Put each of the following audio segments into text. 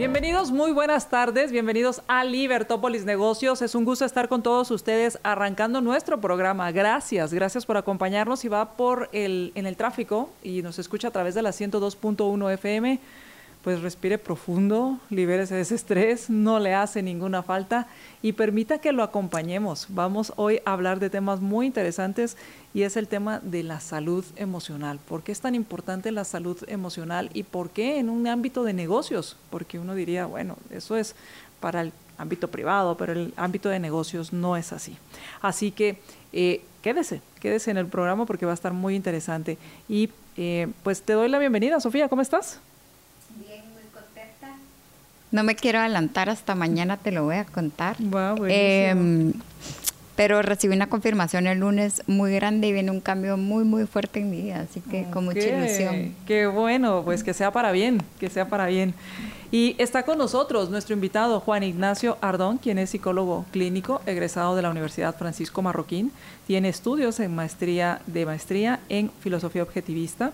Bienvenidos, muy buenas tardes, bienvenidos a Libertópolis Negocios. Es un gusto estar con todos ustedes arrancando nuestro programa. Gracias, gracias por acompañarnos y va por el en el tráfico y nos escucha a través de la 102.1 FM pues respire profundo, libérese de ese estrés, no le hace ninguna falta y permita que lo acompañemos. Vamos hoy a hablar de temas muy interesantes y es el tema de la salud emocional. ¿Por qué es tan importante la salud emocional y por qué en un ámbito de negocios? Porque uno diría, bueno, eso es para el ámbito privado, pero el ámbito de negocios no es así. Así que eh, quédese, quédese en el programa porque va a estar muy interesante. Y eh, pues te doy la bienvenida, Sofía, ¿cómo estás? No me quiero adelantar, hasta mañana te lo voy a contar. Em, pero recibí una confirmación el lunes muy grande y viene un cambio muy, muy fuerte en mi vida, así que con mucha ilusión. Qué bueno, pues que sea para bien, que sea para bien. Y está con nosotros nuestro invitado Juan Ignacio Ardón, quien es psicólogo clínico, egresado de la Universidad Francisco Marroquín, tiene estudios en maestría de maestría en filosofía objetivista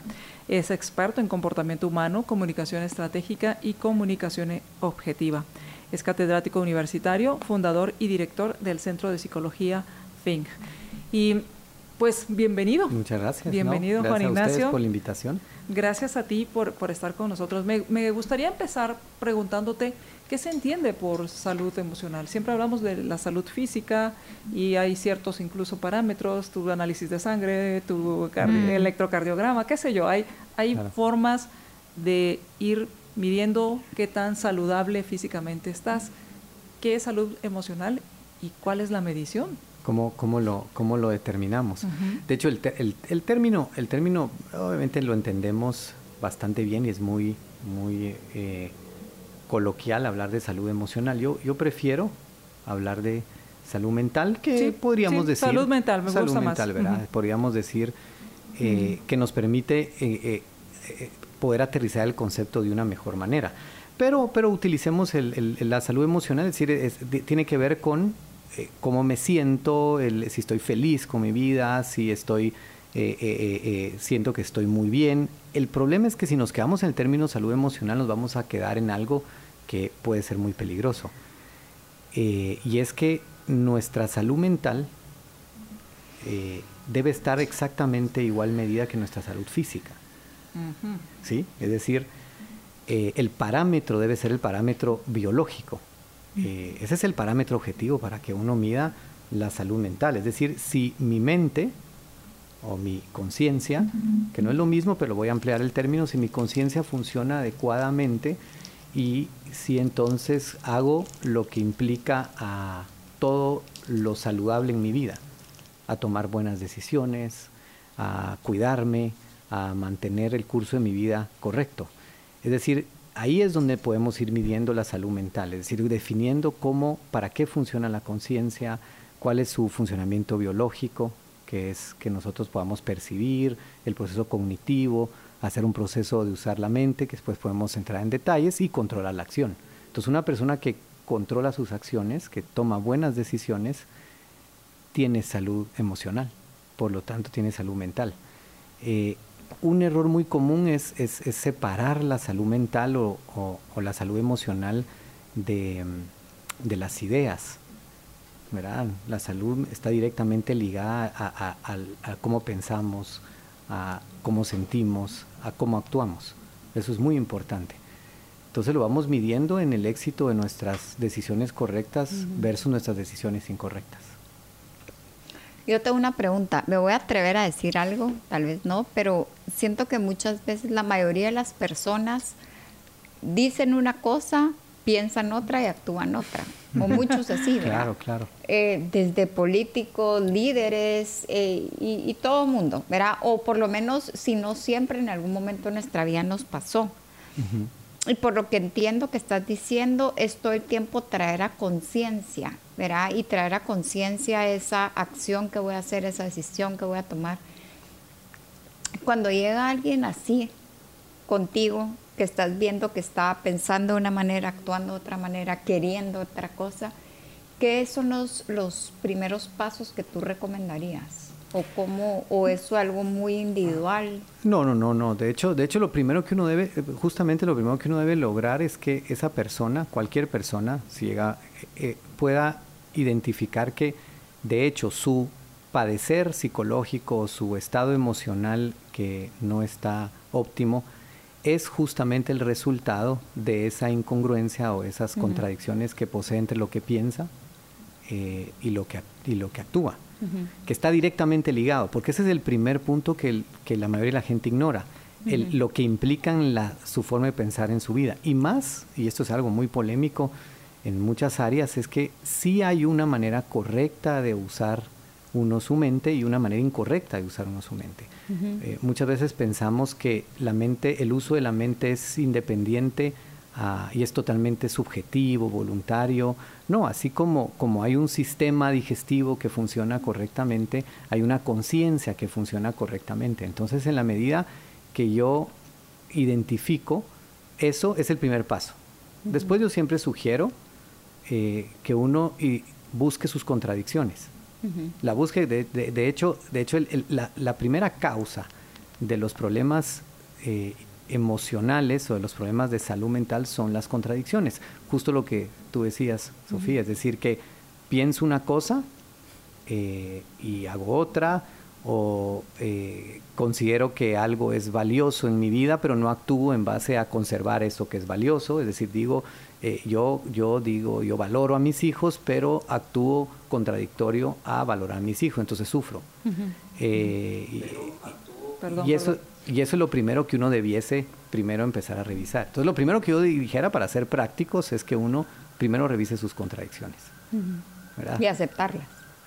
es experto en comportamiento humano, comunicación estratégica y comunicación objetiva. Es catedrático universitario, fundador y director del Centro de Psicología Think. Y pues bienvenido. Muchas gracias. Bienvenido, Juan Ignacio. por la invitación. Gracias a ti por, por estar con nosotros. Me, me, gustaría empezar preguntándote qué se entiende por salud emocional. Siempre hablamos de la salud física y hay ciertos incluso parámetros, tu análisis de sangre, tu mm. electrocardiograma, qué sé yo. Hay, hay formas de ir midiendo qué tan saludable físicamente estás. ¿Qué es salud emocional y cuál es la medición? cómo, cómo, lo, cómo lo determinamos. De hecho, el, el, término, el término obviamente lo entendemos bastante bien y es muy, muy eh, coloquial hablar de salud emocional. Yo, yo prefiero hablar de salud mental, que podríamos decir... Salud mental, me salud gusta mental, ¿verdad? Podríamos decir eh, que nos permite eh, poder aterrizar el concepto de una mejor manera. Pero, pero utilicemos el, la salud emocional, es decir, tiene que ver con eh, cómo me siento, si estoy feliz con mi vida, si estoy, eh, eh, siento que estoy muy bien. El problema es que si nos quedamos en el término salud emocional nos vamos a quedar en algo que puede ser muy peligroso. y es que nuestra salud mental debe estar exactamente igual medida que nuestra salud física. ¿Sí? Es decir, el parámetro debe ser el parámetro biológico. Eh, ese es el parámetro objetivo para que uno mida la salud mental. Es decir, si mi mente o mi conciencia, que no es lo mismo, pero voy a ampliar el término, si mi conciencia funciona adecuadamente y si entonces hago lo que implica a todo lo saludable en mi vida, a tomar buenas decisiones, a cuidarme, a mantener el curso de mi vida correcto. Es decir, ahí es donde podemos ir midiendo la salud mental, es decir, definiendo cómo, para qué funciona la conciencia, cuál es su funcionamiento biológico, que es que nosotros podamos percibir, el proceso cognitivo, hacer un proceso de usar la mente, que después podemos entrar en detalles y controlar la acción. Entonces, una persona que controla sus acciones, que toma buenas decisiones, tiene salud emocional, por lo tanto tiene salud mental. Eh, un error muy común es, separar la salud mental o, la salud emocional de, las ideas. ¿verdad? La salud está directamente ligada a, cómo pensamos, a cómo sentimos, a cómo actuamos. Eso es muy importante. Entonces lo vamos midiendo en el éxito de nuestras decisiones correctas versus nuestras decisiones incorrectas. Yo tengo una pregunta. Me voy a atrever a decir algo, tal vez no, pero siento que muchas veces la mayoría de las personas dicen una cosa, piensan otra y actúan otra. O muchos así, ¿verdad? Claro, claro. Eh, desde políticos, líderes eh, y, todo el mundo, ¿verdad? O por lo menos, si no siempre, en algún momento de nuestra vida nos pasó. Y por lo que entiendo que estás diciendo, es todo el tiempo traer a conciencia, ¿verdad? Y traer a conciencia esa acción que voy a hacer, esa decisión que voy a tomar. Cuando llega alguien así contigo, que estás viendo que está pensando de una manera, actuando de otra manera, queriendo otra cosa, ¿qué son los, los primeros pasos que tú recomendarías? O cómo o eso algo muy individual no no no no. De hecho de hecho lo primero que uno debe justamente lo primero que uno debe lograr es que esa persona cualquier persona si llega eh, pueda identificar que de hecho su padecer psicológico o su estado emocional que no está óptimo es justamente el resultado de esa incongruencia o esas contradicciones que posee entre lo que piensa eh, y, lo que, y lo que actúa que está directamente ligado, porque ese es el primer punto que, la mayoría de la gente ignora, lo que implica la, su forma de pensar en su vida. Y más, y esto es algo muy polémico en muchas áreas, es que sí hay una manera correcta de usar uno su mente y una manera incorrecta de usar uno su mente. Eh, muchas veces pensamos que la mente, el uso de la mente es independiente Ah, y es totalmente subjetivo, voluntario. No, así como, como hay un sistema digestivo que funciona correctamente, hay una conciencia que funciona correctamente. Entonces, en la medida que yo identifico, eso es el primer paso. Después yo siempre sugiero eh, que uno busque sus contradicciones. La busque, de, hecho, de hecho la, primera causa de los problemas eh, emocionales o de los problemas de salud mental son las contradicciones. Justo lo que tú decías, Sofía, es decir, que pienso una cosa eh, y hago otra, o eh, considero que algo es valioso en mi vida, pero no actúo en base a conservar eso que es valioso, es decir, digo, eh, yo, yo digo, yo valoro a mis hijos, pero actúo contradictorio a valorar a mis hijos, entonces sufro. y, eso, y eso es lo primero que uno debiese primero empezar a revisar. Entonces, lo primero que yo dijera para ser prácticos es que uno primero revise sus contradicciones. Y aceptarlas.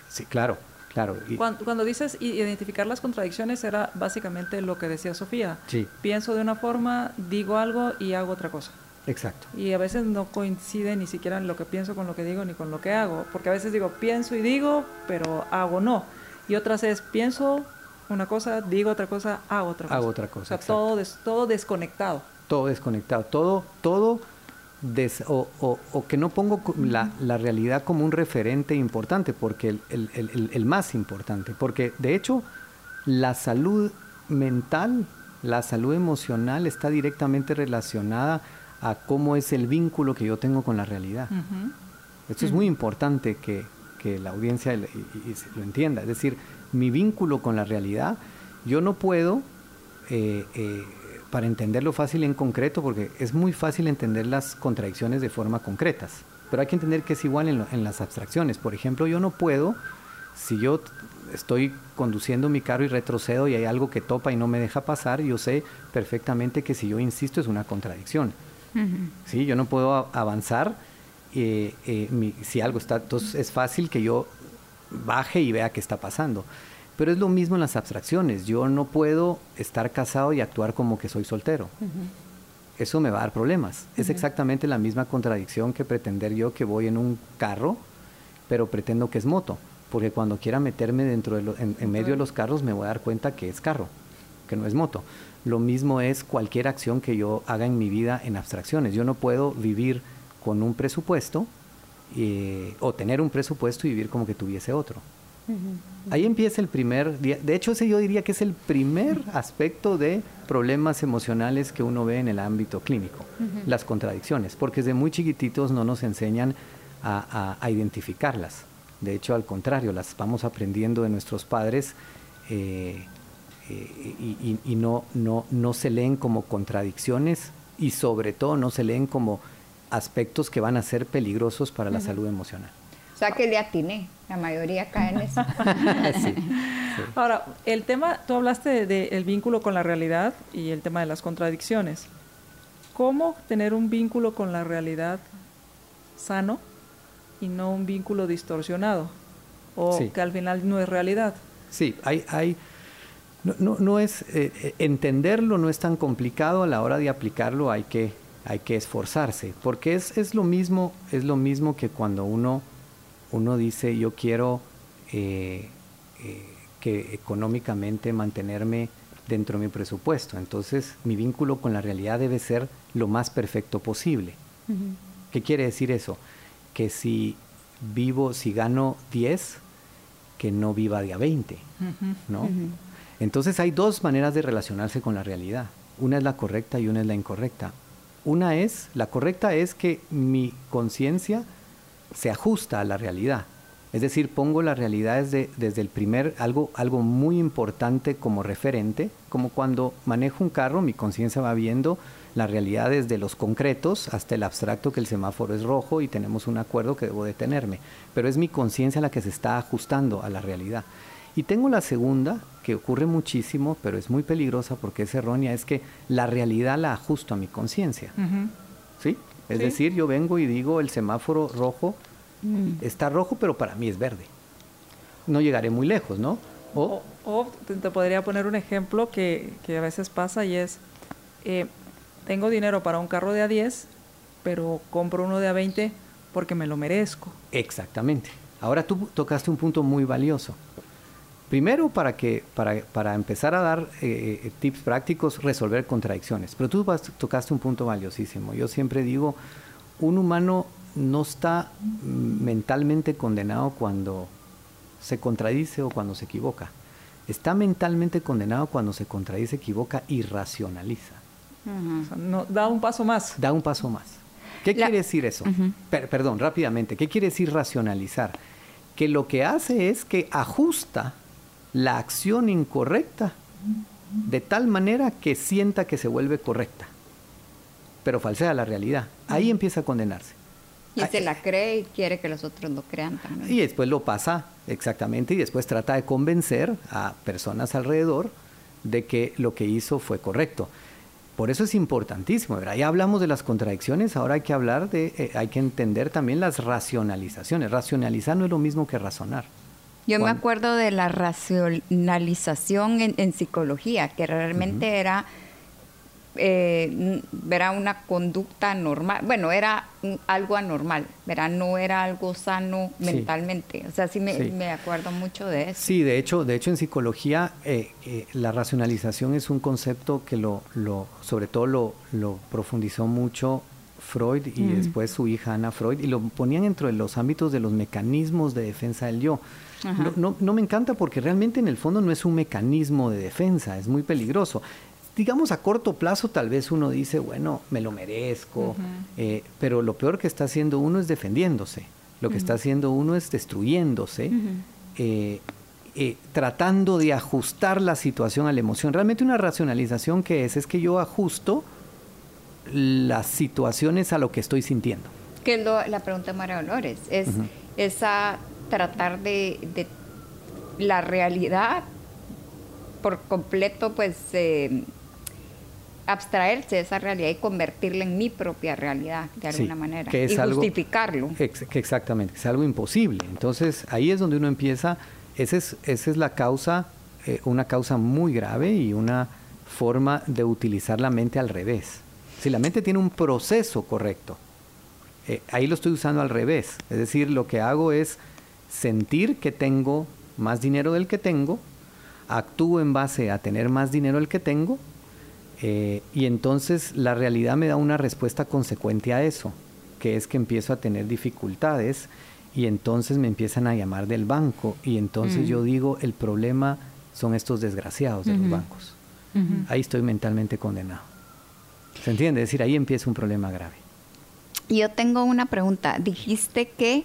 Sí, claro, claro. cuando, dices identificar las contradicciones era básicamente lo que decía Sofía. Sí. Pienso de una forma, digo algo y hago otra cosa. Exacto. Y a veces no coincide ni siquiera en lo que pienso con lo que digo ni con lo que hago. Porque a veces digo pienso y digo, pero hago no. Y otras es pienso, una cosa, digo otra cosa, hago otra cosa. Hago otra cosa. O sea, todo, todo desconectado. Todo desconectado. Todo, todo o, o, que no pongo la, la, realidad como un referente importante, porque el, el, el, el, más importante. Porque de hecho, la salud mental, la salud emocional está directamente relacionada a cómo es el vínculo que yo tengo con la realidad. Esto es muy importante que, que la audiencia lo entienda. Es decir, mi vínculo con la realidad, yo no puedo, eh, eh, para entenderlo fácil en concreto, porque es muy fácil entender las contradicciones de forma concretas, pero hay que entender que es igual en, las abstracciones. Por ejemplo, yo no puedo, si yo estoy conduciendo mi carro y retrocedo y hay algo que topa y no me deja pasar, yo sé perfectamente que si yo insisto es una contradicción. ¿Sí? Yo no puedo avanzar eh, si algo está, entonces es fácil que yo baje y vea qué está pasando. Pero es lo mismo en las abstracciones. Yo no puedo estar casado y actuar como que soy soltero. Eso me va a dar problemas. Es exactamente la misma contradicción que pretender yo que voy en un carro, pero pretendo que es moto. Porque cuando quiera meterme dentro de en, medio de los carros me voy a dar cuenta que es carro, que no es moto. Lo mismo es cualquier acción que yo haga en mi vida en abstracciones. Yo no puedo vivir con un presupuesto eh, o tener un presupuesto y vivir como que tuviese otro. Ahí empieza el primer, de hecho ese yo diría que es el primer aspecto de problemas emocionales que uno ve en el ámbito clínico, las contradicciones, porque desde muy chiquititos no nos enseñan a, identificarlas. De hecho, al contrario, las vamos aprendiendo de nuestros padres eh, eh, y, no, no, no se leen como contradicciones y sobre todo no se leen como aspectos que van a ser peligrosos para la salud emocional. O sea que le atiné, la mayoría cae en eso. Ahora, el tema, tú hablaste del vínculo con la realidad y el tema de las contradicciones. ¿Cómo tener un vínculo con la realidad sano y no un vínculo distorsionado? O que al final no es realidad. Sí, hay, hay no, no, es, eh, eh, entenderlo no es tan complicado, a la hora de aplicarlo hay que hay que esforzarse, porque es, es, lo mismo, es lo mismo que cuando uno, uno dice yo quiero eh, eh, que económicamente mantenerme dentro de mi presupuesto. Entonces mi vínculo con la realidad debe ser lo más perfecto posible. ¿Qué quiere decir eso? Que si vivo, si gano 10, que no viva de a 20, ¿no? Entonces hay dos maneras de relacionarse con la realidad. Una es la correcta y una es la incorrecta. Una es, la correcta es que mi conciencia se ajusta a la realidad. Es decir, pongo la realidad desde, desde, el primer, algo, algo muy importante como referente, como cuando manejo un carro, mi conciencia va viendo la realidad desde los concretos hasta el abstracto que el semáforo es rojo y tenemos un acuerdo que debo detenerme. Pero es mi conciencia la que se está ajustando a la realidad. Y tengo la segunda, que ocurre muchísimo, pero es muy peligrosa porque es errónea, es que la realidad la ajusto a mi conciencia. ¿Sí? Es decir, yo vengo y digo, el semáforo rojo mm. está rojo, pero para mí es verde. No llegaré muy lejos, ¿no? O, te podría poner un ejemplo que, a veces pasa y es, eh, tengo dinero para un carro de A10, pero compro uno de A20 porque me lo merezco. Exactamente. Ahora tú tocaste un punto muy valioso. Primero, para, que, para, para empezar a dar eh, eh, tips prácticos, resolver contradicciones. Pero tú tocaste un punto valiosísimo. Yo siempre digo, un humano no está mentalmente condenado cuando se contradice o cuando se equivoca. Está mentalmente condenado cuando se contradice, equivoca y racionaliza. no, da un paso más. Da un paso más. ¿Qué quiere decir eso? perdón, rápidamente. ¿Qué quiere decir racionalizar? Que lo que hace es que ajusta la acción incorrecta de tal manera que sienta que se vuelve correcta, pero falsea la realidad. Ahí empieza a condenarse. Y se la cree y quiere que los otros lo crean también. Y después lo pasa exactamente y después trata de convencer a personas alrededor de que lo que hizo fue correcto. Por eso es importantísimo, ¿verdad? Ya hablamos de las contradicciones, ahora hay que hablar de, eh, hay que entender también las racionalizaciones. Racionalizar no es lo mismo que razonar. Yo me acuerdo de la racionalización en, psicología, que realmente era eh, era una conducta normal, bueno, era algo anormal, ¿verdad? No era algo sano mentalmente. O sea, sí me, acuerdo mucho de eso. Sí, de hecho, de hecho en psicología eh, eh, la racionalización es un concepto que lo, lo sobre todo lo, lo profundizó mucho Freud y mm. después su hija Ana Freud y lo ponían dentro de los ámbitos de los mecanismos de defensa del yo. No, no, me encanta porque realmente en el fondo no es un mecanismo de defensa, es muy peligroso. Digamos, a corto plazo tal vez uno dice, bueno, me lo merezco, eh, pero lo peor que está haciendo uno es defendiéndose, lo que está haciendo uno es destruyéndose, eh, eh, tratando de ajustar la situación a la emoción. Realmente una racionalización que es, es que yo ajusto las situaciones a lo que estoy sintiendo. Que es la pregunta de María Dolores, es esa tratar de, la realidad por completo, pues eh, abstraerse de esa realidad y convertirla en mi propia realidad de alguna manera y justificarlo. exactamente, es algo imposible. Entonces ahí es donde uno empieza, esa es, esa es la causa, eh, una causa muy grave y una forma de utilizar la mente al revés. Si la mente tiene un proceso correcto, eh, ahí lo estoy usando al revés. Es decir, lo que hago es sentir que tengo más dinero del que tengo, actúo en base a tener más dinero del que tengo, eh, y entonces la realidad me da una respuesta consecuente a eso, que es que empiezo a tener dificultades y entonces me empiezan a llamar del banco y entonces yo digo, el problema son estos desgraciados de los bancos. Ahí estoy mentalmente condenado. ¿Se entiende? Es decir, ahí empieza un problema grave. Yo tengo una pregunta. Dijiste que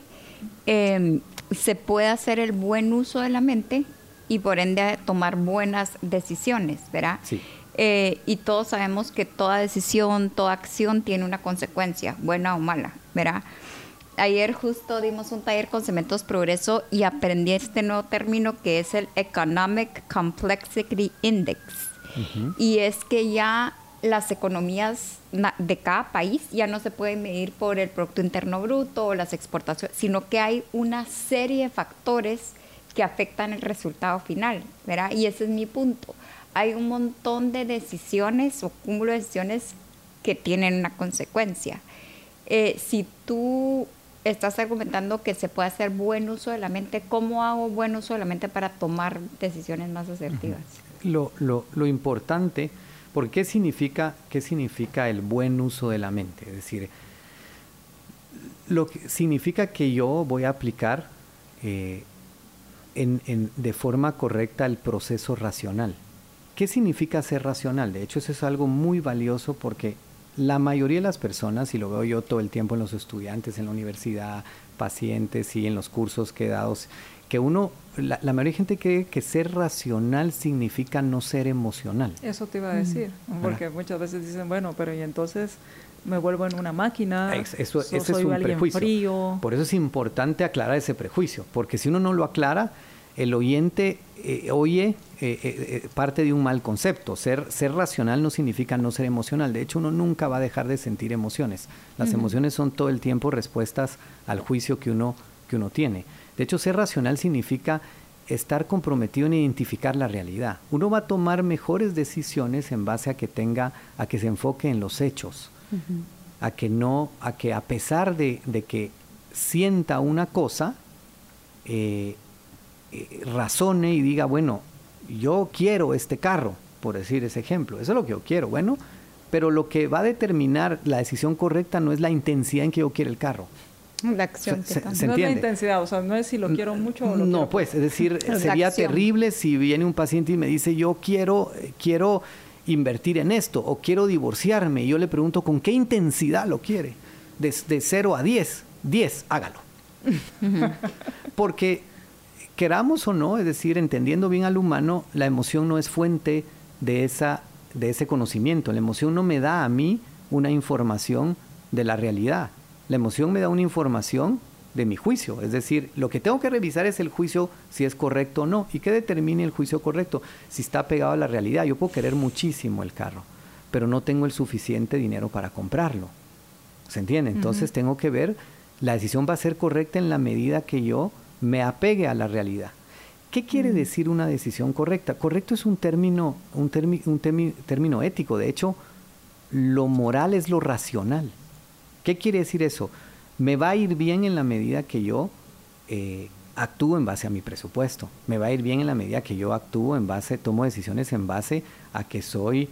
em, se puede hacer el buen uso de la mente y por ende tomar buenas decisiones, ¿verdad? Sí. Eh, y todos sabemos que toda decisión, toda acción tiene una consecuencia, buena o mala, ¿verdad? Ayer justo dimos un taller con Cementos Progreso y aprendí este nuevo término que es el Economic Complexity Index. Y es que ya las economías de cada país ya no se pueden medir por el Producto Interno Bruto o las exportaciones, sino que hay una serie de factores que afectan el resultado final, Y ese es mi punto. Hay un montón de decisiones o cúmulo de decisiones que tienen una consecuencia. Eh, si tú estás argumentando que se puede hacer buen uso de la mente, ¿cómo hago buen uso de la mente para tomar decisiones más asertivas? lo, lo, lo, importante, porque ¿qué significa, ¿qué significa el buen uso de la mente? Es decir, lo que significa que yo voy a aplicar eh, en, en, de forma correcta el proceso racional. ¿Qué significa ser racional? De hecho, eso es algo muy valioso porque la mayoría de las personas, y lo veo yo todo el tiempo en los estudiantes, en la universidad, pacientes y en los cursos que he dado, que uno, la, mayoría de gente cree que ser racional significa no ser emocional. Eso te iba a decir, porque muchas veces dicen, bueno, pero y entonces me vuelvo en una máquina. Eso, ese es un prejuicio. Por eso es importante aclarar ese prejuicio, porque si uno no lo aclara, el oyente eh, oye eh, eh, parte de un mal concepto. Ser, ser racional no significa no ser emocional. De hecho, uno nunca va a dejar de sentir emociones. Las emociones son todo el tiempo respuestas al juicio que uno, que uno tiene. De hecho, ser racional significa estar comprometido en identificar la realidad. Uno va a tomar mejores decisiones en base a que tenga, a que se enfoque en los hechos, a que no, a que a pesar de, que sienta una cosa, eh, eh, razone y diga, bueno, yo quiero este carro, por decir ese ejemplo, eso es lo que yo quiero, bueno, pero lo que va a determinar la decisión correcta no es la intensidad en que yo quiero el carro, la acción se, no es la intensidad, o sea, no es si lo quiero mucho o lo No, pues, es decir, sería terrible si viene un paciente y me dice, yo quiero, quiero invertir en esto o quiero divorciarme. Y yo le pregunto, ¿con qué intensidad lo quiere? De, de 0 a 10, 10, hágalo. Porque queramos o no, es decir, entendiendo bien al humano, la emoción no es fuente de, esa, de ese conocimiento. La emoción no me da a mí una información de la realidad. La emoción me da una información de mi juicio, es decir, lo que tengo que revisar es el juicio si es correcto o no y que determine el juicio correcto, si está pegado a la realidad. Yo puedo querer muchísimo el carro, pero no tengo el suficiente dinero para comprarlo. ¿Se entiende? Entonces tengo que ver, la decisión va a ser correcta en la medida que yo me apegue a la realidad. ¿Qué quiere decir una decisión correcta? Correcto es un término, un, un término ético, de hecho, lo moral es lo racional. ¿Qué quiere decir eso? Me va a ir bien en la medida que yo eh, actúo en base a mi presupuesto. Me va a ir bien en la medida que yo actúo en base, tomo decisiones en base a que soy,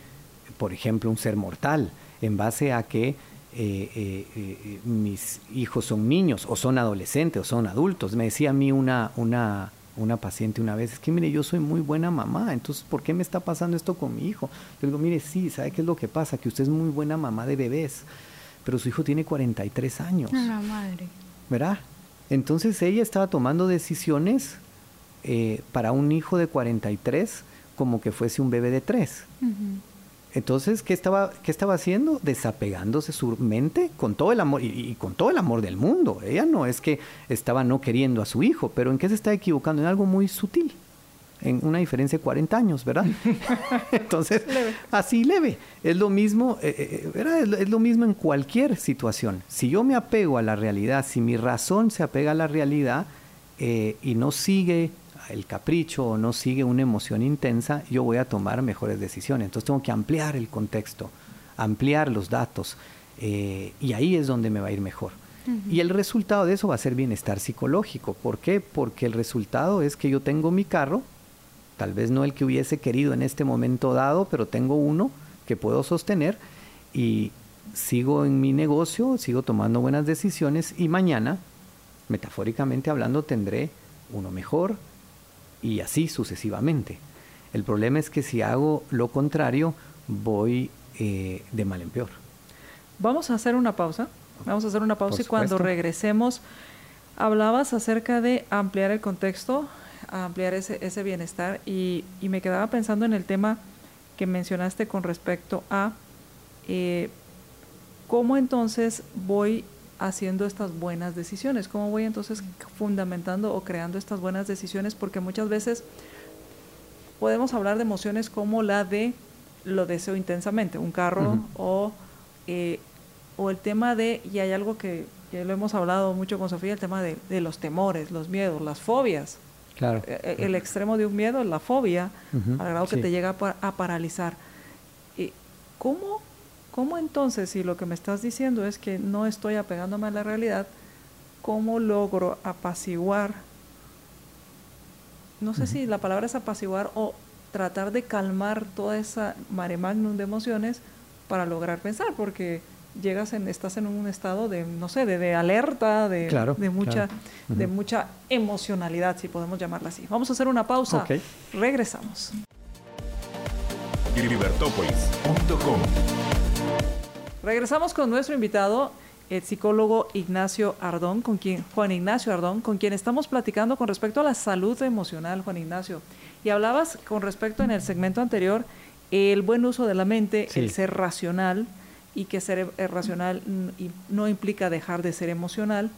por ejemplo, un ser mortal, en base a que eh, eh, mis hijos son niños o son adolescentes o son adultos. Me decía a mí una, una, una paciente una vez, es que mire, yo soy muy buena mamá, entonces ¿por qué me está pasando esto con mi hijo? Yo digo, mire, sí, ¿sabe qué es lo que pasa? Que usted es muy buena mamá de bebés pero su hijo tiene 43 años. La madre. ¿Verdad? Entonces ella estaba tomando decisiones eh, para un hijo de 43 como que fuese un bebé de 3. Entonces, ¿qué estaba, ¿qué estaba haciendo? Desapegándose su mente con todo el amor y, con todo el amor del mundo. Ella no es que estaba no queriendo a su hijo, pero ¿en qué se está equivocando? En algo muy sutil en una diferencia de 40 años, ¿verdad? Entonces, así leve. Es lo mismo, eh, eh, ¿verdad? Es lo mismo en cualquier situación. Si yo me apego a la realidad, si mi razón se apega a la realidad eh, y no sigue el capricho o no sigue una emoción intensa, yo voy a tomar mejores decisiones. Entonces tengo que ampliar el contexto, ampliar los datos y ahí es donde me va a ir mejor. Y el resultado de eso va a ser bienestar psicológico. ¿Por qué? Porque el resultado es que yo tengo mi carro, tal vez no el que hubiese querido en este momento dado, pero tengo uno que puedo sostener y sigo en mi negocio, sigo tomando buenas decisiones y mañana, metafóricamente hablando, tendré uno mejor y así sucesivamente. El problema es que si hago lo contrario, voy eh, de mal en peor. Vamos a hacer una pausa. Vamos a hacer una pausa y cuando regresemos, hablabas acerca de ampliar el contexto a ampliar ese, ese bienestar. Y, y, me quedaba pensando en el tema que mencionaste con respecto a eh, cómo entonces voy haciendo estas buenas decisiones, cómo voy entonces fundamentando o creando estas buenas decisiones, porque muchas veces podemos hablar de emociones como la de lo deseo intensamente, un carro o, eh, o el tema de, y hay algo que, que, lo hemos hablado mucho con Sofía, el tema de, de los temores, los miedos, las fobias, Claro. Eh, eh, el extremo de un miedo, la fobia, al grado que te llega a, paralizar. ¿Cómo ¿Cómo entonces, si lo que me estás diciendo es que no estoy apegándome a la realidad, cómo logro apaciguar? No sé si la palabra es apaciguar o tratar de calmar toda esa mare magnum de emociones para lograr pensar, porque llegas en, estás en un estado de, no sé, de, alerta, de, de mucha, de mucha emocionalidad, si podemos llamarla así. Vamos a hacer una pausa. Regresamos. Regresamos con nuestro invitado, el psicólogo Ignacio Ardón, con quien, Juan Ignacio Ardón, con quien estamos platicando con respecto a la salud emocional, Juan Ignacio. Y hablabas con respecto en el segmento anterior, el buen uso de la mente, el ser racional, y que ser e-, racional no implica dejar de ser emocional.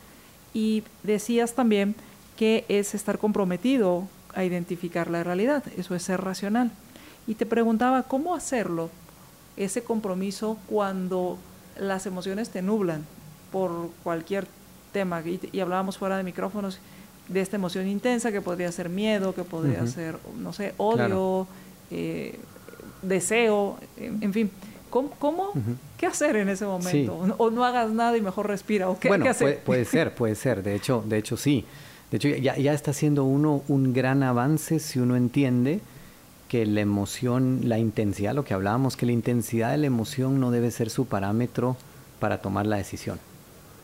Y decías también que es estar comprometido a identificar la realidad, eso es ser racional. Y te preguntaba, ¿cómo hacerlo ese compromiso cuando las emociones te nublan por cualquier tema. Y, hablábamos fuera de micrófonos de esta emoción intensa que podría ser miedo, que podría ser, no sé, odio, eh, deseo, en, fin. ¿Cómo? ¿Qué hacer en ese momento? O no hagas nada y mejor respira. ¿o qué, bueno, hacer? Puede, ser, puede ser. De hecho, de hecho sí. De hecho, ya, ya está haciendo uno un gran avance si uno entiende que la emoción, la intensidad, lo que hablábamos, que la intensidad de la emoción no debe ser su parámetro para tomar la decisión.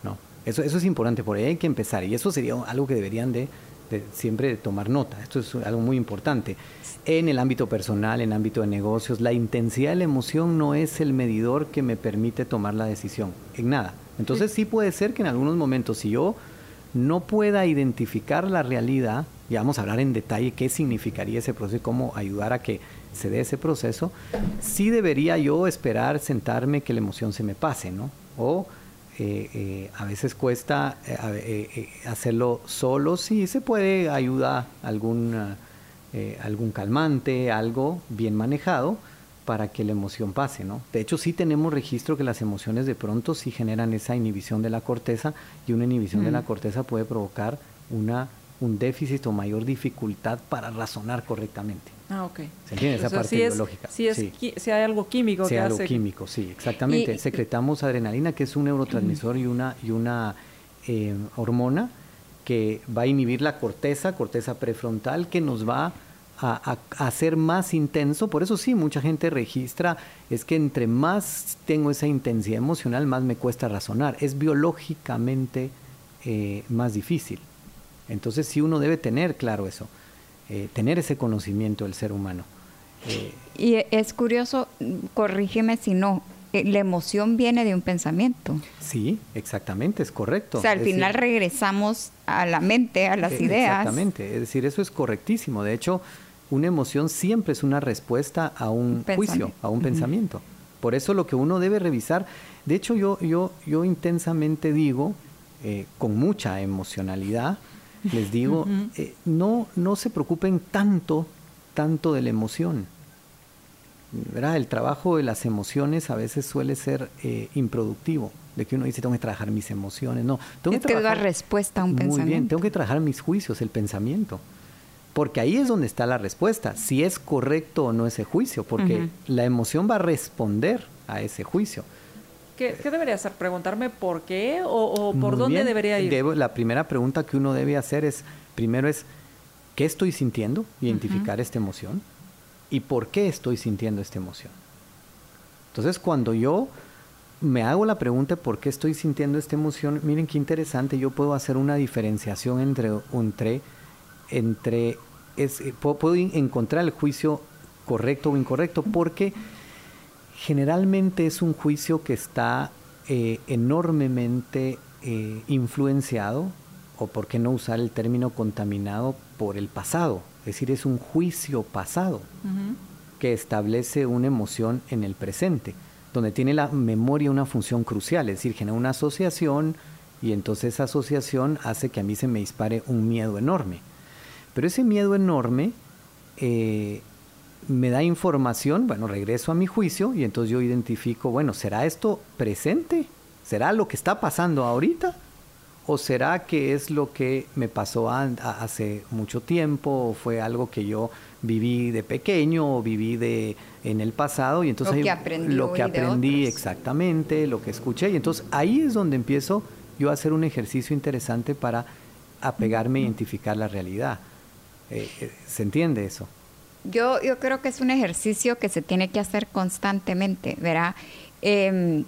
No, eso, eso es importante, por ahí hay que empezar y eso sería algo que deberían de, siempre tomar nota. Esto es algo muy importante. En el ámbito personal, en el ámbito de negocios, la intensidad de la emoción no es el medidor que me permite tomar la decisión, en nada. Entonces sí puede ser que en algunos momentos, si yo no pueda identificar la realidad, y vamos a hablar en detalle qué significaría ese proceso y cómo ayudar a que se dé ese proceso, sí debería yo esperar sentarme que la emoción se me pase, ¿no? O eh, eh, a veces cuesta eh, hacerlo solo, sí se puede ayudar algún, algún calmante, algo bien manejado para que la emoción pase, ¿no? De hecho, sí tenemos registro que las emociones de pronto sí generan esa inhibición de la corteza y una inhibición de la corteza puede provocar una un déficit o mayor dificultad para razonar correctamente. Ah, ok. ¿Se entiende? Esa parte biológica. Si, hay algo químico si hay algo químico, sí, exactamente. Secretamos adrenalina, que es un neurotransmisor y una, y una eh, hormona que va a inhibir la corteza, corteza prefrontal, que nos va a, hacer más intenso. Por eso sí, mucha gente registra, es que entre más tengo esa intensidad emocional, más me cuesta razonar. Es biológicamente eh, más difícil. Entonces sí uno debe tener claro eso, eh, tener ese conocimiento del ser humano. Eh, y es curioso, corrígeme si no, eh, la emoción viene de un pensamiento. Sí, exactamente, es correcto. O sea, al final regresamos a la mente, a las ideas. Exactamente, es decir, eso es correctísimo. De hecho, una emoción siempre es una respuesta a un, juicio, a un pensamiento. Por eso lo que uno debe revisar, de hecho yo, yo, yo intensamente digo, con mucha emocionalidad, les digo, eh, no, no se preocupen tanto, tanto de la emoción. ¿verdad? El trabajo de las emociones a veces suele ser eh, improductivo, de que uno dice, tengo que trabajar mis emociones. No, tengo es que, trabajar, respuesta a un muy bien, tengo que trabajar mis juicios, el pensamiento. Porque ahí es donde está la respuesta, si es correcto o no ese juicio, porque la emoción va a responder a ese juicio. ¿Qué, debería hacer? ¿Preguntarme por qué o, por dónde debería ir? la primera pregunta que uno debe hacer es, primero es, ¿qué estoy sintiendo? Identificar esta emoción. ¿Y por qué estoy sintiendo esta emoción? Entonces, cuando yo me hago la pregunta por qué estoy sintiendo esta emoción, miren qué interesante, yo puedo hacer una diferenciación entre, entre, entre es, puedo encontrar el juicio correcto o incorrecto, porque generalmente es un juicio que está eh, enormemente eh, influenciado, o por qué no usar el término contaminado, por el pasado. Es decir, es un juicio pasado que establece una emoción en el presente, donde tiene la memoria una función crucial, es decir, genera una asociación y entonces esa asociación hace que a mí se me dispare un miedo enorme. Pero ese miedo enorme eh, me da información, bueno, regreso a mi juicio y entonces yo identifico, bueno, ¿será esto presente? ¿Será lo que está pasando ahorita? ¿O será que es lo que me pasó hace mucho tiempo? ¿O fue algo que yo viví de pequeño o viví de en el pasado? Y entonces lo que aprendí, lo que aprendí exactamente, lo que escuché. Y entonces ahí es donde empiezo yo a hacer un ejercicio interesante para apegarme e identificar la realidad. Eh, eh, ¿Se entiende eso? Yo, yo creo que es un ejercicio que se tiene que hacer constantemente, ¿verdad? Em,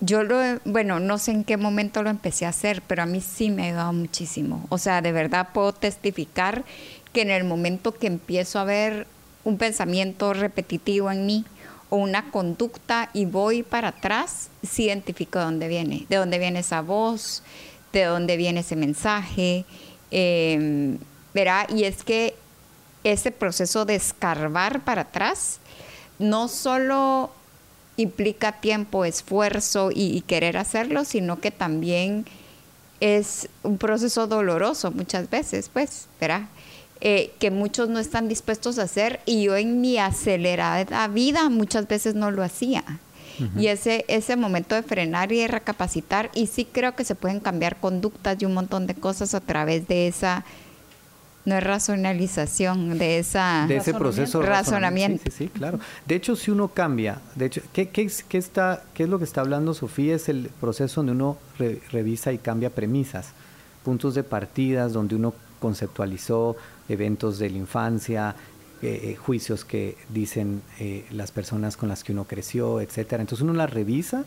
yo lo, bueno, no sé en qué momento lo empecé a hacer, pero a mí sí me ha ayudado muchísimo. O sea, de verdad puedo testificar que en el momento que empiezo a ver un pensamiento repetitivo en mí o una conducta y voy para atrás, sí identifico de dónde viene, de dónde viene esa voz, de dónde viene ese mensaje. Eh. Y es que ese proceso de escarbar para atrás no solo implica tiempo, esfuerzo y, querer hacerlo, sino que también es un proceso doloroso muchas veces, pues, ¿verdad? Eh, que muchos no están dispuestos a hacer y yo en mi acelerada vida muchas veces no lo hacía. Y ese, ese momento de frenar y de recapacitar, y sí creo que se pueden cambiar conductas y un montón de cosas a través de esa no es racionalización de esa de ese proceso razonamiento. Sí, sí, claro. De hecho, si uno cambia, de hecho, ¿qué, qué, está, ¿qué es lo que está hablando Sofía? Es el proceso donde uno revisa y cambia premisas, puntos de partidas donde uno conceptualizó eventos de la infancia, eh, eh, juicios que dicen eh, las personas con las que uno creció, etcétera. Entonces uno las revisa,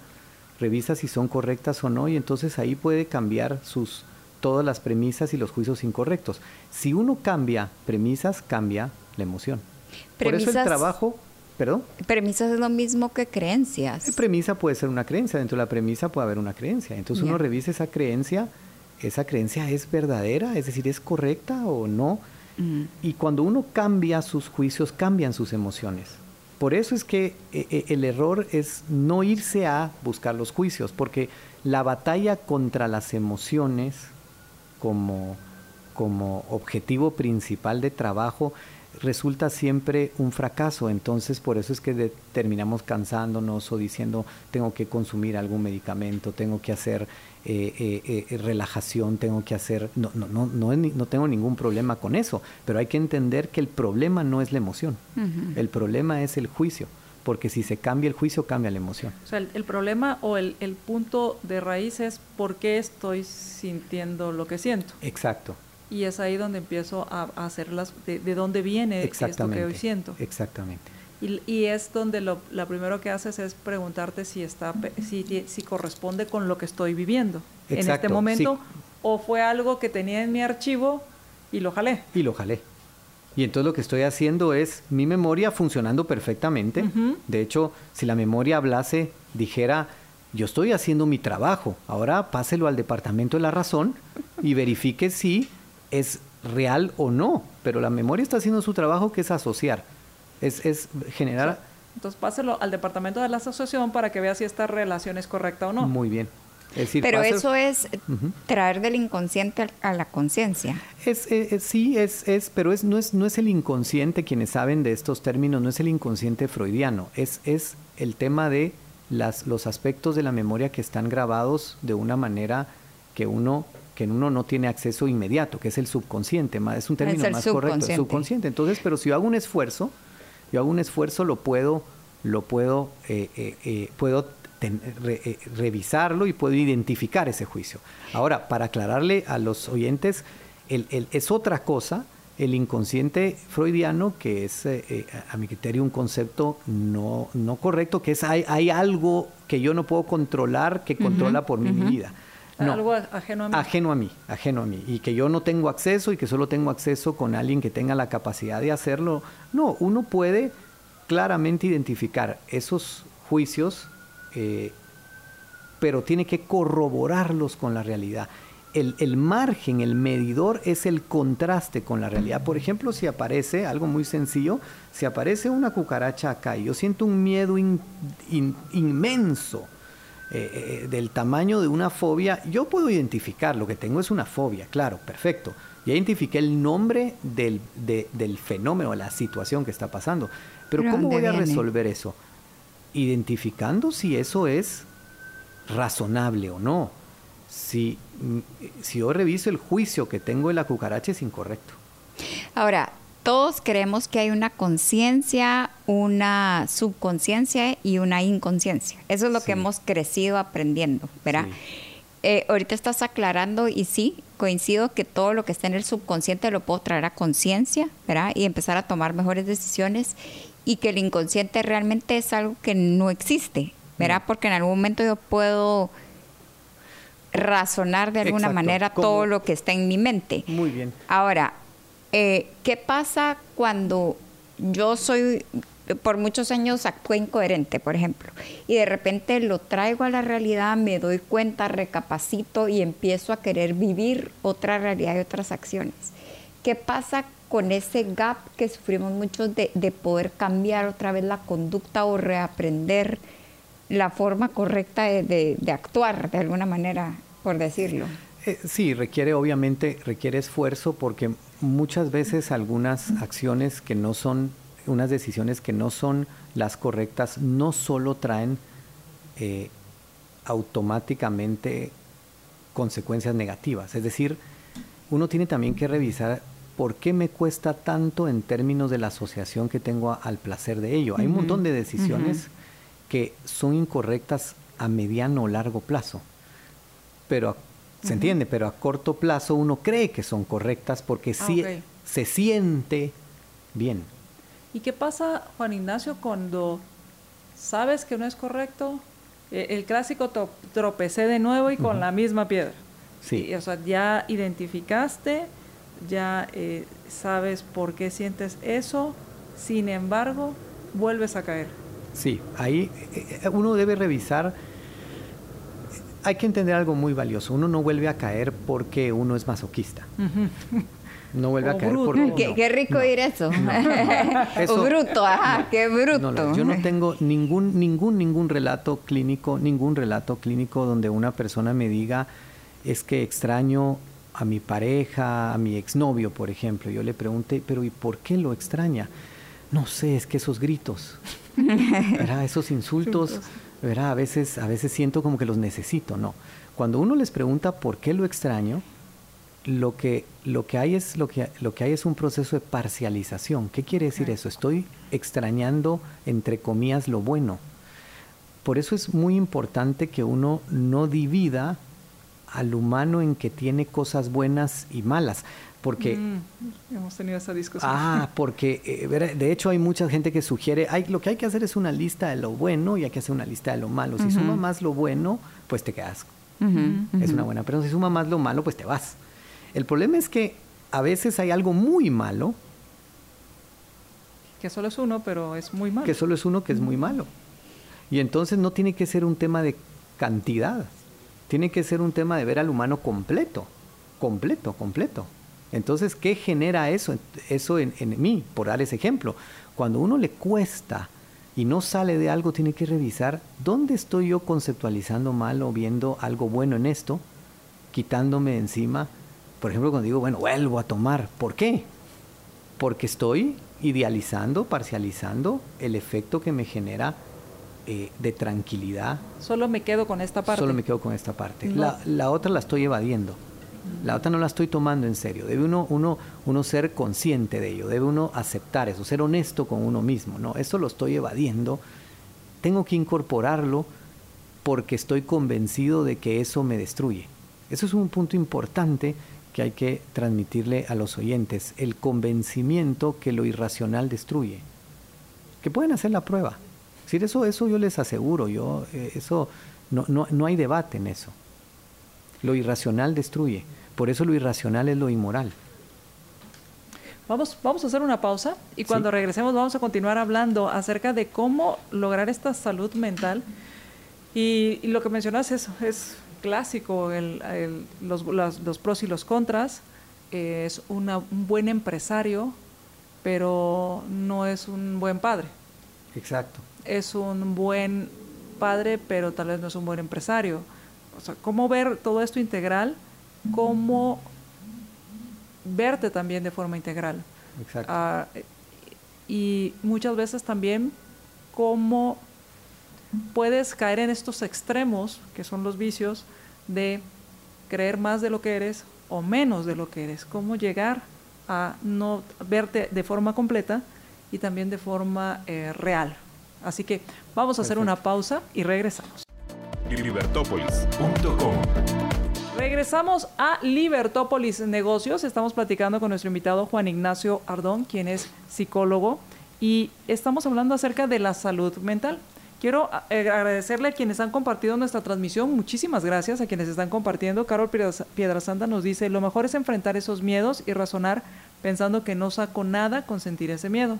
revisa si son correctas o no, y entonces ahí puede cambiar sus todas las premisas y los juicios incorrectos. Si uno cambia premisas, cambia la emoción. Por eso el trabajo ¿Perdón? Premisas es lo mismo que creencias. La premisa puede ser una creencia, dentro de la premisa puede haber una creencia. Entonces uno revisa esa creencia, esa creencia es verdadera, es decir, es correcta o no. Mm. Y cuando uno cambia sus juicios, cambian sus emociones. Por eso es que eh, eh, el error es no irse a buscar los juicios, porque la batalla contra las emociones como, como objetivo principal de trabajo resulta siempre un fracaso. Entonces, por eso es que terminamos cansándonos o diciendo, tengo que consumir algún medicamento, tengo que hacer eh, eh, eh, relajación, tengo que hacer... No, no, no, no, no, tengo ningún problema con eso, pero hay que entender que el problema no es la emoción, el problema es el juicio porque si se cambia el juicio, cambia la emoción. O sea, el, problema o el, punto de raíz es por qué estoy sintiendo lo que siento. Exacto. Y es ahí donde empiezo a, hacer las, de, dónde viene esto que hoy siento. Exactamente. Y, y es donde lo, primero que haces es preguntarte si, está, si, si corresponde con lo que estoy viviendo en este momento o fue algo que tenía en mi archivo y lo jalé. Y lo jalé. Y entonces lo que estoy haciendo es mi memoria funcionando perfectamente. De hecho, si la memoria hablase, dijera, yo estoy haciendo mi trabajo, ahora páselo al departamento de la razón y verifique si es real o no. Pero la memoria está haciendo su trabajo que es asociar, es, es generar... Entonces páselo al departamento de la asociación para que vea si esta relación es correcta o no. Muy bien. Pero eso es traer del inconsciente a la conciencia. Es, sí, es, es, pero es, no, es, no es el inconsciente, quienes saben de estos términos, no es el inconsciente freudiano, es, es el tema de las, los aspectos de la memoria que están grabados de una manera que uno que uno no tiene acceso inmediato, que es el subconsciente, es un término más correcto, el subconsciente. Entonces, pero si yo hago un esfuerzo, yo hago un esfuerzo, lo puedo, lo puedo, eh, eh, eh, puedo eh, revisarlo y puedo identificar ese juicio. Ahora, para aclararle a los oyentes, es otra cosa el inconsciente freudiano, que es eh, eh, a mi criterio un concepto no, no correcto, que es hay, hay algo que yo no puedo controlar que controla por mi vida. algo ajeno a mí. Ajeno a mí, ajeno a mí. Y que yo no tengo acceso y que solo tengo acceso con alguien que tenga la capacidad de hacerlo. No, uno puede claramente identificar esos juicios eh, pero tiene que corroborarlos con la realidad. El, margen, el medidor es el contraste con la realidad. Por ejemplo, si aparece algo muy sencillo, si aparece una cucaracha acá y yo siento un miedo inmenso eh, eh, del tamaño de una fobia, yo puedo identificar, lo que tengo es una fobia, claro, perfecto. Ya identifiqué el nombre del, del fenómeno, la situación que está pasando. Pero ¿cómo voy a resolver eso? Identificando si eso es razonable o no. si, mm, si yo reviso el juicio que tengo de la cucaracha es incorrecto. Ahora, todos creemos que hay una conciencia, una subconsciencia y una inconsciencia. Eso es lo que hemos crecido aprendiendo, ¿verdad? Eh, ahorita estás aclarando y sí, coincido que todo lo que está en el subconsciente lo puedo traer a conciencia, ¿verdad? Y empezar a tomar mejores decisiones y que el inconsciente realmente es algo que no existe, ¿verdad? Mm. Porque en algún momento yo puedo razonar de alguna manera todo lo que está en mi mente. Muy bien. Ahora, eh, ¿qué pasa cuando yo soy, por muchos años actué incoherente, por ejemplo, y de repente lo traigo a la realidad, me doy cuenta, recapacito y empiezo a querer vivir otra realidad y otras acciones? ¿Qué pasa con ese gap que sufrimos muchos de, poder cambiar otra vez la conducta o reaprender la forma correcta de, actuar, de alguna manera, por decirlo? Eh, sí, requiere obviamente, requiere esfuerzo porque muchas veces algunas acciones que no son, unas decisiones que no son las correctas, no solo traen eh, automáticamente consecuencias negativas. Es decir, uno tiene también que revisar por qué me cuesta tanto en términos de la asociación que tengo al placer de ello. Hay un montón de decisiones que son incorrectas a mediano o largo plazo, pero ¿Se entiende? Pero a corto plazo uno cree que son correctas porque ah, sí se siente bien. ¿Y qué pasa, Juan Ignacio, cuando sabes que no es correcto? E, el clásico tropecé de nuevo y con la misma piedra. Sí. o sea, ya identificaste, ya eh, sabes por qué sientes eso, sin embargo, vuelves a caer. Sí, ahí eh, uno debe revisar hay que entender algo muy valioso. Uno no vuelve a caer porque uno es masoquista. No vuelve a caer porque. Qué, rico ir eso. o bruto, ajá, qué bruto. yo no tengo ningún, ningún, ningún relato clínico, ningún relato clínico donde una persona me diga es que extraño a mi pareja, a mi exnovio, por ejemplo. Yo le pregunté, pero ¿y por qué lo extraña? No sé, es que esos gritos, esos insultos a veces, a veces siento como que los necesito, no. Cuando uno les pregunta por qué lo extraño, lo que, lo que, hay, es, lo que, lo que hay es un proceso de parcialización. ¿Qué quiere decir eso? Estoy extrañando, entre comillas, lo bueno. Por eso es muy importante que uno no divida al humano en que tiene cosas buenas y malas. Porque, mm, hemos tenido esa discusión. Ah, porque eh, de hecho hay mucha gente que sugiere, hay, lo que hay que hacer es una lista de lo bueno y hay que hacer una lista de lo malo. Si suma más lo bueno, pues te quedas. Es una buena pero Si suma más lo malo, pues te vas. El problema es que a veces hay algo muy malo. Que solo es uno, pero es muy malo. Que solo es uno que es muy malo. Y entonces no tiene que ser un tema de cantidad. Tiene que ser un tema de ver al humano completo. Completo, completo. Entonces, ¿qué genera eso, eso en, mí? Por dar ese ejemplo, cuando uno le cuesta y no sale de algo, tiene que revisar dónde estoy yo conceptualizando mal o viendo algo bueno en esto, quitándome encima. Por ejemplo, cuando digo, bueno, vuelvo a tomar, ¿por qué? Porque estoy idealizando, parcializando el efecto que me genera eh, de tranquilidad. Solo me quedo con esta parte. Solo me quedo con esta parte. La, la otra la estoy evadiendo. La otra no la estoy tomando en serio. Debe uno, uno, uno ser consciente de ello, debe uno aceptar eso, ser honesto con uno mismo. No, eso lo estoy evadiendo. Tengo que incorporarlo porque estoy convencido de que eso me destruye. Eso es un punto importante que hay que transmitirle a los oyentes, el convencimiento que lo irracional destruye. Que pueden hacer la prueba. Si eso, eso yo les aseguro, yo, eh, eso, no, no, no hay debate en eso. Lo irracional destruye. Por eso lo irracional es lo inmoral. Vamos, vamos a hacer una pausa y cuando regresemos vamos a continuar hablando acerca de cómo lograr esta salud mental. Y, lo que mencionas es, es clásico, los, pros y los contras. es un buen empresario, pero no es un buen padre. Exacto. Es un buen padre, pero tal vez no es un buen empresario o sea, cómo ver todo esto integral, cómo verte también de forma integral. Exacto. Ah, y muchas veces también cómo puedes caer en estos extremos, que son los vicios, de creer más de lo que eres o menos de lo que eres, cómo llegar a no verte de forma completa y también de forma eh, real. Así que vamos a hacer una pausa y regresamos. Libertópolis.com Regresamos a Libertópolis Negocios. Estamos platicando con nuestro invitado Juan Ignacio Ardón, quien es psicólogo, y estamos hablando acerca de la salud mental. Quiero eh, agradecerle a quienes han compartido nuestra transmisión. Muchísimas gracias a quienes están compartiendo. Carol Piedrasanta nos dice, lo mejor es enfrentar esos miedos y razonar pensando que no saco nada con sentir ese miedo.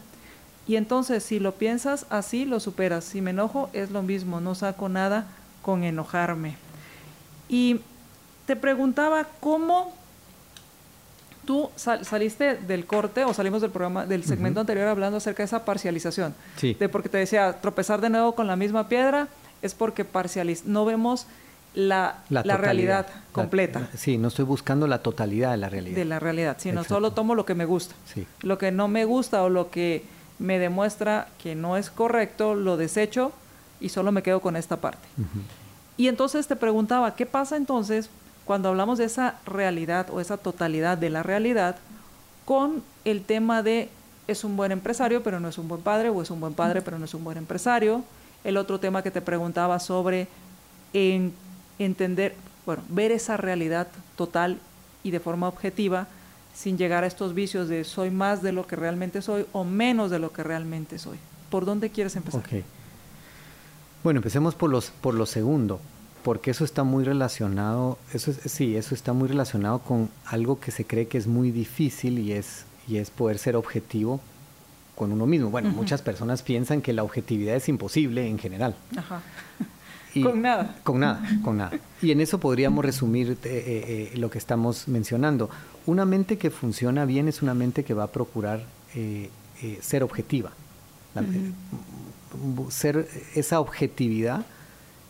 Y entonces, si lo piensas así, lo superas. Si me enojo, es lo mismo, no saco nada con enojarme. Y te preguntaba cómo tú saliste del corte o salimos del programa, del segmento anterior hablando acerca de esa parcialización. Sí. De porque te decía, tropezar de nuevo con la misma piedra es porque parcializ no vemos la, la, realidad completa. sí, no estoy buscando la totalidad de la realidad. De la realidad, sino solo tomo lo que me gusta. Sí. Lo que no me gusta o lo que me demuestra que no es correcto, lo desecho y solo me quedo con esta parte. Y entonces te preguntaba, ¿qué pasa entonces cuando hablamos de esa realidad o esa totalidad de la realidad con el tema de es un buen empresario pero no es un buen padre o es un buen padre pero no es un buen empresario? El otro tema que te preguntaba sobre en entender, bueno, ver esa realidad total y de forma objetiva sin llegar a estos vicios de soy más de lo que realmente soy o menos de lo que realmente soy. ¿Por dónde quieres empezar? Okay. Bueno, empecemos por los por lo segundo, porque eso está muy relacionado, eso es, sí, eso está muy relacionado con algo que se cree que es muy difícil y es y es poder ser objetivo con uno mismo. Bueno, muchas personas piensan que la objetividad es imposible en general. Ajá. con nada. Con nada, con nada. Y en eso podríamos resumir eh, eh, eh, lo que estamos mencionando. Una mente que funciona bien es una mente que va a procurar ser objetiva. Ser esa objetividad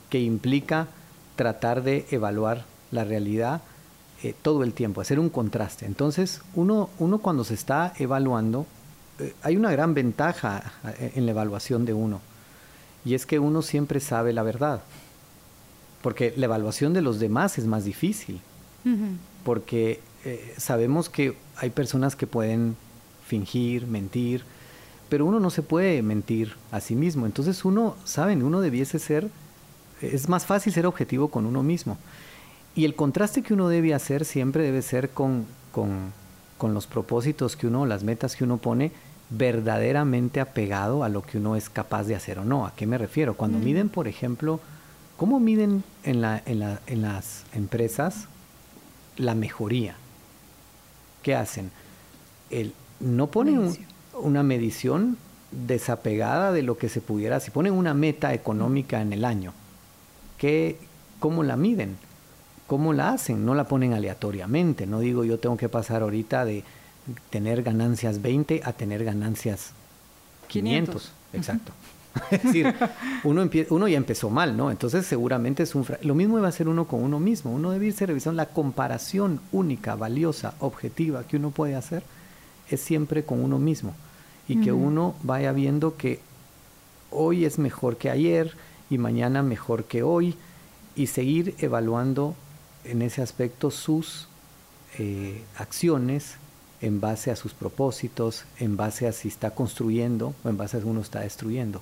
que implica tratar de evaluar la realidad todo el tiempo, hacer un contraste. Entonces, uno, uno cuando se está evaluando, hay una gran ventaja en la evaluación de uno y es que uno siempre sabe la verdad. Porque la evaluación de los demás es más difícil. Porque eh, sabemos que hay personas que pueden fingir, mentir, pero uno no se puede mentir a sí mismo. Entonces uno, saben, uno debiese ser, es más fácil ser objetivo con uno mismo. Y el contraste que uno debe hacer siempre debe ser con, con, con los propósitos que uno, las metas que uno pone, verdaderamente apegado a lo que uno es capaz de hacer o no. ¿A qué me refiero? Cuando mm. miden, por ejemplo, ¿cómo miden en, la, en, la, en las empresas la mejoría? ¿Qué hacen? El, no ponen una medición desapegada de lo que se pudiera, si ponen una meta económica en el año, ¿qué, ¿cómo la miden? ¿Cómo la hacen? No la ponen aleatoriamente, no digo yo tengo que pasar ahorita de tener ganancias 20 a tener ganancias 500. Exacto. es decir, uno, uno ya empezó mal, ¿no? Entonces seguramente es un... Lo mismo va a ser uno con uno mismo. Uno debe irse revisando la comparación única, valiosa, objetiva que uno puede hacer es siempre con uno mismo. Y que uno vaya viendo que hoy es mejor que ayer y mañana mejor que hoy y seguir evaluando en ese aspecto sus eh, acciones en base a sus propósitos, en base a si está construyendo o en base a si uno está destruyendo.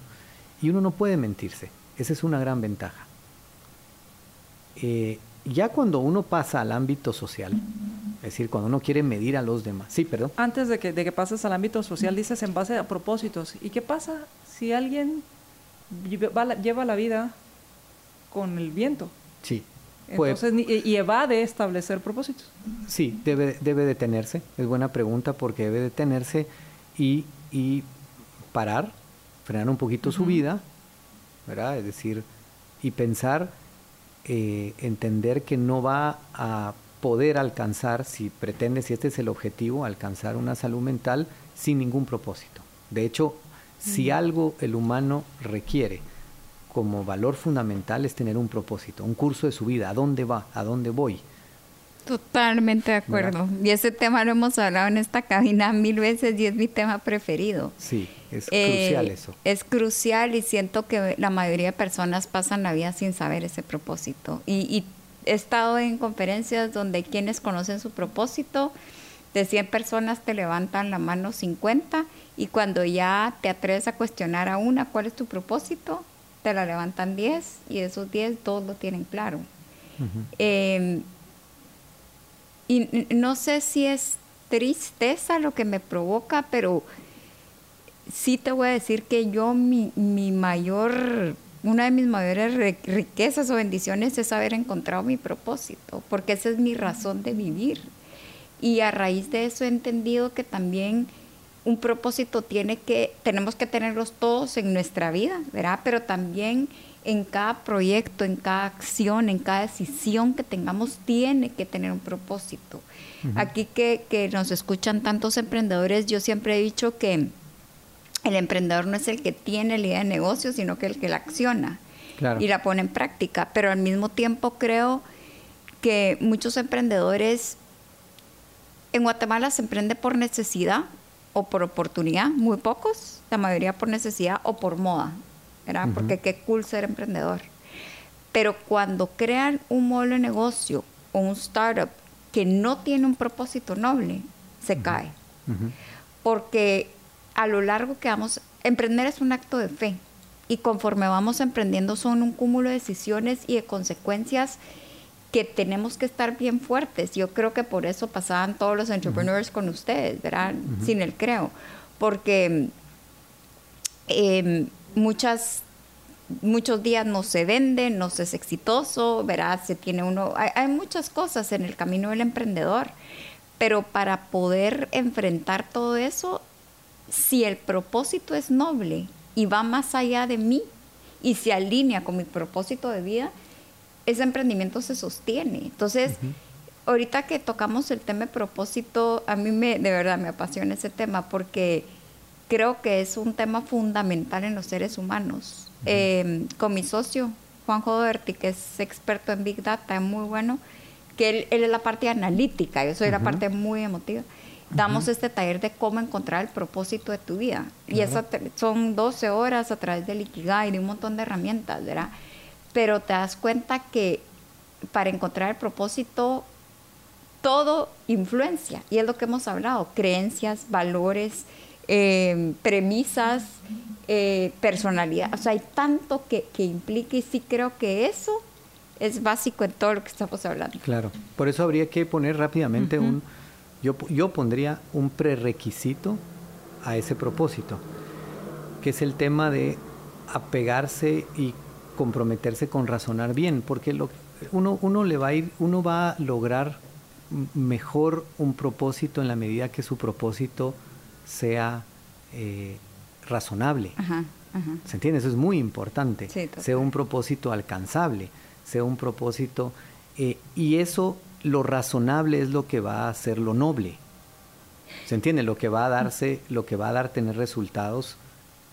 Y uno no puede mentirse. Esa es una gran ventaja. Eh, ya cuando uno pasa al ámbito social, es decir, cuando uno quiere medir a los demás. Sí, perdón. Antes de que, de que pases al ámbito social, dices en base a propósitos. ¿Y qué pasa si alguien lleva la vida con el viento? Sí. Entonces, y evade establecer propósitos. Sí, debe, debe detenerse. Es buena pregunta porque debe detenerse y, y parar, frenar un poquito su vida, ¿verdad? Es decir, y pensar, eh, entender que no va a poder alcanzar, si pretende, si este es el objetivo, alcanzar una salud mental sin ningún propósito. De hecho, si algo el humano requiere como valor fundamental es tener un propósito, un curso de su vida, a dónde va, a dónde voy. Totalmente de acuerdo. Y ese tema lo hemos hablado en esta cabina mil veces y es mi tema preferido. Sí, es crucial eh, eso. Es crucial y siento que la mayoría de personas pasan la vida sin saber ese propósito. Y, he estado en conferencias donde quienes conocen su propósito, de 100 personas te levantan la mano 50 y cuando ya te atreves a cuestionar a una cuál es tu propósito, te la levantan 10 y esos 10 todos lo tienen claro. Em, y no sé si es tristeza lo que me provoca, pero sí te voy a decir que yo mi, mi mayor, una de mis mayores riquezas o bendiciones es haber encontrado mi propósito, porque esa es mi razón de vivir. Y a raíz de eso he entendido que también un propósito tiene que, tenemos que tenerlos todos en nuestra vida, ¿verdad? Pero también en cada proyecto, en cada acción, en cada decisión que tengamos, tiene que tener un propósito. Aquí que, que, nos escuchan tantos emprendedores, yo siempre he dicho que el emprendedor no es el que tiene la idea de negocio, sino que el que la acciona y la pone en práctica. Pero al mismo tiempo creo que muchos emprendedores en Guatemala se emprende por necesidad o por oportunidad, muy pocos, la mayoría por necesidad o por moda, ¿verdad? Porque qué cool ser emprendedor. Pero cuando crean un modelo de negocio o un startup que no tiene un propósito noble, se cae. Porque a lo largo que vamos, emprender es un acto de fe y conforme vamos emprendiendo son un cúmulo de decisiones y de consecuencias que tenemos que estar bien fuertes. Yo creo que por eso pasaban todos los entrepreneurs con ustedes, ¿verdad? Sin el creo. Porque muchas muchos días no se vende, no se es exitoso, ¿verdad? Se tiene uno, hay, hay, muchas cosas en el camino del emprendedor, pero para poder enfrentar todo eso si el propósito es noble y va más allá de mí y se alinea con mi propósito de vida, ese emprendimiento se sostiene. Entonces, ahorita que tocamos el tema de propósito, a mí me, de verdad me apasiona ese tema porque creo que es un tema fundamental en los seres humanos. Em, con mi socio, Juan Joderti, que es experto en Big Data, es muy bueno, que él, es la parte analítica, yo soy la parte muy emotiva damos este taller de cómo encontrar el propósito de tu vida. Y eso son 12 horas a través del Ikigai, de un montón de herramientas, ¿verdad? Pero te das cuenta que para encontrar el propósito, todo influencia. Y es lo que hemos hablado, creencias, valores, eh, premisas, eh, personalidad. O sea, hay tanto que, que implica y sí creo que eso es básico en todo lo que estamos hablando. Claro, por eso habría que poner rápidamente un yo, yo pondría un prerequisito a ese propósito, que es el tema de apegarse y comprometerse con razonar bien, porque lo, uno, uno, le va a ir, uno va a lograr mejor un propósito en la medida que su propósito sea eh, razonable. ¿Se entiende? Eso es muy importante. sea un propósito alcanzable, sea un propósito... Eh, y eso lo razonable es lo que va a hacer lo noble. ¿Se entiende? Lo que va a darse, lo que va a dar tener resultados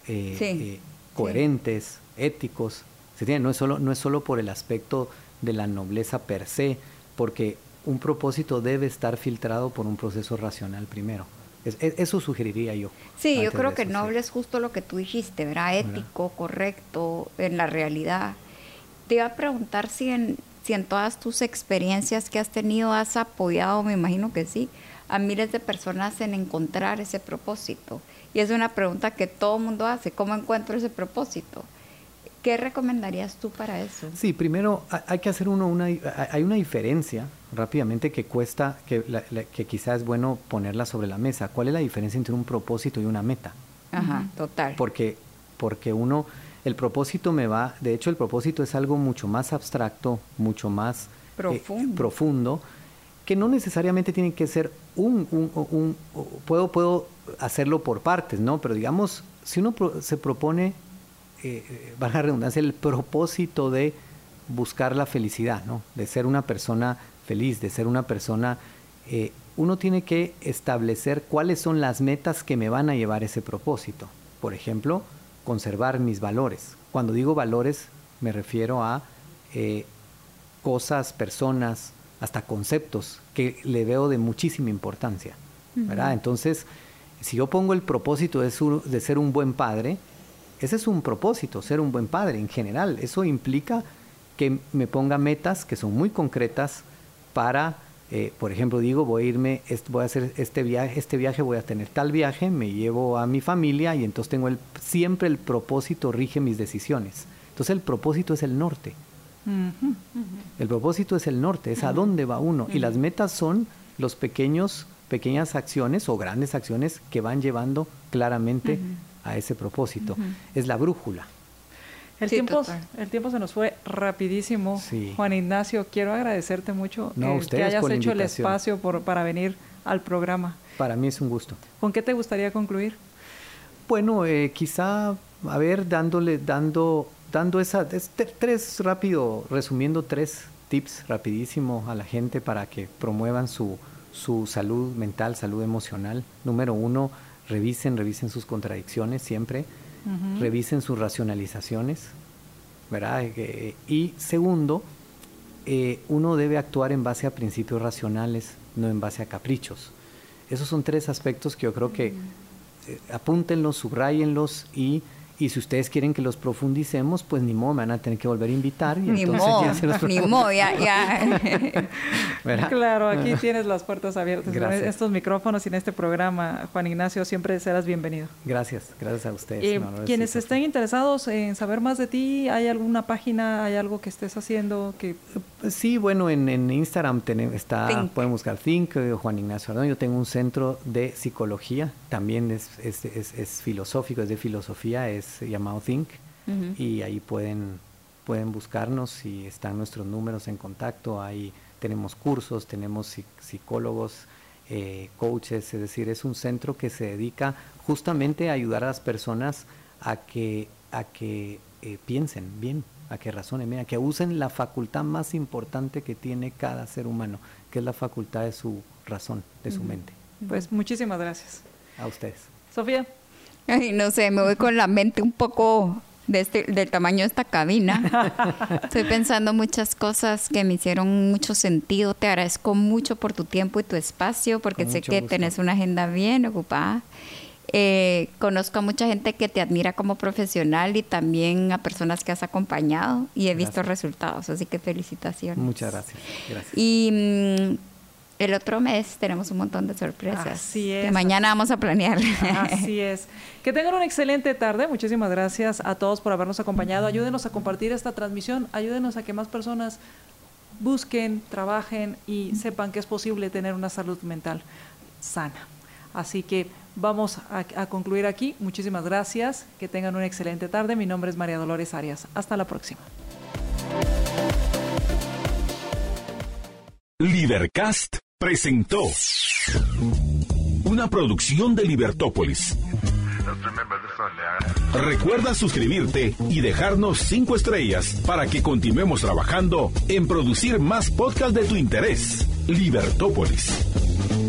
eh, eh, coherentes, éticos. ¿Se entiende? No es, solo, no es solo por el aspecto de la nobleza per se, porque un propósito debe estar filtrado por un proceso racional primero. eso sugeriría yo. Sí, yo creo que noble es justo lo que tú dijiste, ¿verdad? Ético, correcto, en la realidad. Te iba a preguntar si en, si en todas tus experiencias que has tenido has apoyado, me imagino que sí, a miles de personas en encontrar ese propósito. Y es una pregunta que todo el mundo hace, ¿cómo encuentro ese propósito? ¿Qué recomendarías tú para eso? Sí, primero hay que hacer uno una, hay una diferencia rápidamente que cuesta, que, que quizás es bueno ponerla sobre la mesa. ¿Cuál es la diferencia entre un propósito y una meta? Ajá, total. Porque, porque uno, el propósito me va, de hecho el propósito es algo mucho más abstracto, mucho más eh, profundo, que no necesariamente tiene que ser un, un, puedo, puedo hacerlo por partes, ¿no? Pero digamos, si uno se propone, eh, eh, baja redundancia, el propósito de buscar la felicidad, ¿no? De ser una persona feliz, de ser una persona, eh, uno tiene que establecer cuáles son las metas que me van a llevar ese propósito. Por ejemplo, conservar mis valores. Cuando digo valores me refiero a eh, cosas, personas, hasta conceptos que le veo de muchísima importancia. ¿verdad? Entonces, si yo pongo el propósito de, de, ser un buen padre, ese es un propósito, ser un buen padre en general. Eso implica que me ponga metas que son muy concretas para, eh, por ejemplo, digo, voy a irme, voy a hacer este viaje, este viaje voy a tener tal viaje, me llevo a mi familia y entonces tengo el, siempre el propósito rige mis decisiones. Entonces el propósito es el norte. El propósito es el norte, es a dónde va uno. Y las metas son los pequeños, pequeñas acciones o grandes acciones que van llevando claramente a ese propósito. Es la brújula. El, tiempo, el tiempo se nos fue rapidísimo. Juan Ignacio, quiero agradecerte mucho eh, que hayas hecho el espacio por, para venir al programa. Para mí es un gusto. ¿Con qué te gustaría concluir? Bueno, eh, quizá, a ver, dándole, dando, dando esa, tres rápido, resumiendo tres tips rapidísimo a la gente para que promuevan su, su salud mental, salud emocional. Número uno, revisen, revisen sus contradicciones siempre revisen sus racionalizaciones, ¿verdad? Eh, y segundo, eh, uno debe actuar en base a principios racionales, no en base a caprichos. Esos son tres aspectos que yo creo que eh, apúntenlos, subrayenlos y y si ustedes quieren que los profundicemos, pues ni modo, me van a tener que volver a invitar. Y ni modo, ni modo, ya, ya. claro, aquí tienes las puertas abiertas. Gracias. En estos micrófonos y en este programa, Juan Ignacio, siempre serás bienvenido. Gracias, gracias a ustedes. Eh, quienes estén interesados en saber más de ti, ¿hay alguna página, hay algo que estés haciendo? que pues Sí, bueno, en, Instagram tenemos, está, pueden buscar Think, eh, Juan Ignacio Yo tengo un centro de psicología, también es, es, es filosófico, es de filosofía, es llamado Think. Y ahí pueden, pueden buscarnos y están nuestros números en contacto. Ahí tenemos cursos, tenemos psicólogos, eh, coaches, es decir, es un centro que se dedica justamente a ayudar a las personas a que, a que eh, piensen bien, a que razonen a que usen la facultad más importante que tiene cada ser humano, que es la facultad de su razón, de su mente. Pues muchísimas gracias. A ustedes. Sofía. Ay, no sé, me voy con la mente un poco de este, del tamaño de esta cabina. Estoy pensando muchas cosas que me hicieron mucho sentido. Te agradezco mucho por tu tiempo y tu espacio, porque sé que tenés una agenda bien ocupada. Eh, conozco a mucha gente que te admira como profesional y también a personas que has acompañado y he visto resultados, así que felicitaciones. Muchas gracias. gracias. Y mm, el otro mes tenemos un montón de sorpresas. Así es. Que mañana vamos a planear. Así es. Que tengan una excelente tarde. Muchísimas gracias a todos por habernos acompañado. Ayúdenos a compartir esta transmisión. Ayúdenos a que más personas busquen, trabajen y sepan que es posible tener una salud mental sana. Así que vamos a, a concluir aquí. Muchísimas gracias. Que tengan una excelente tarde. Mi nombre es María Dolores Arias. Hasta la próxima. Lidercast presentó una producción de Libertópolis. Recuerda suscribirte y dejarnos cinco estrellas para que continuemos trabajando en producir más podcasts de tu interés. Libertópolis.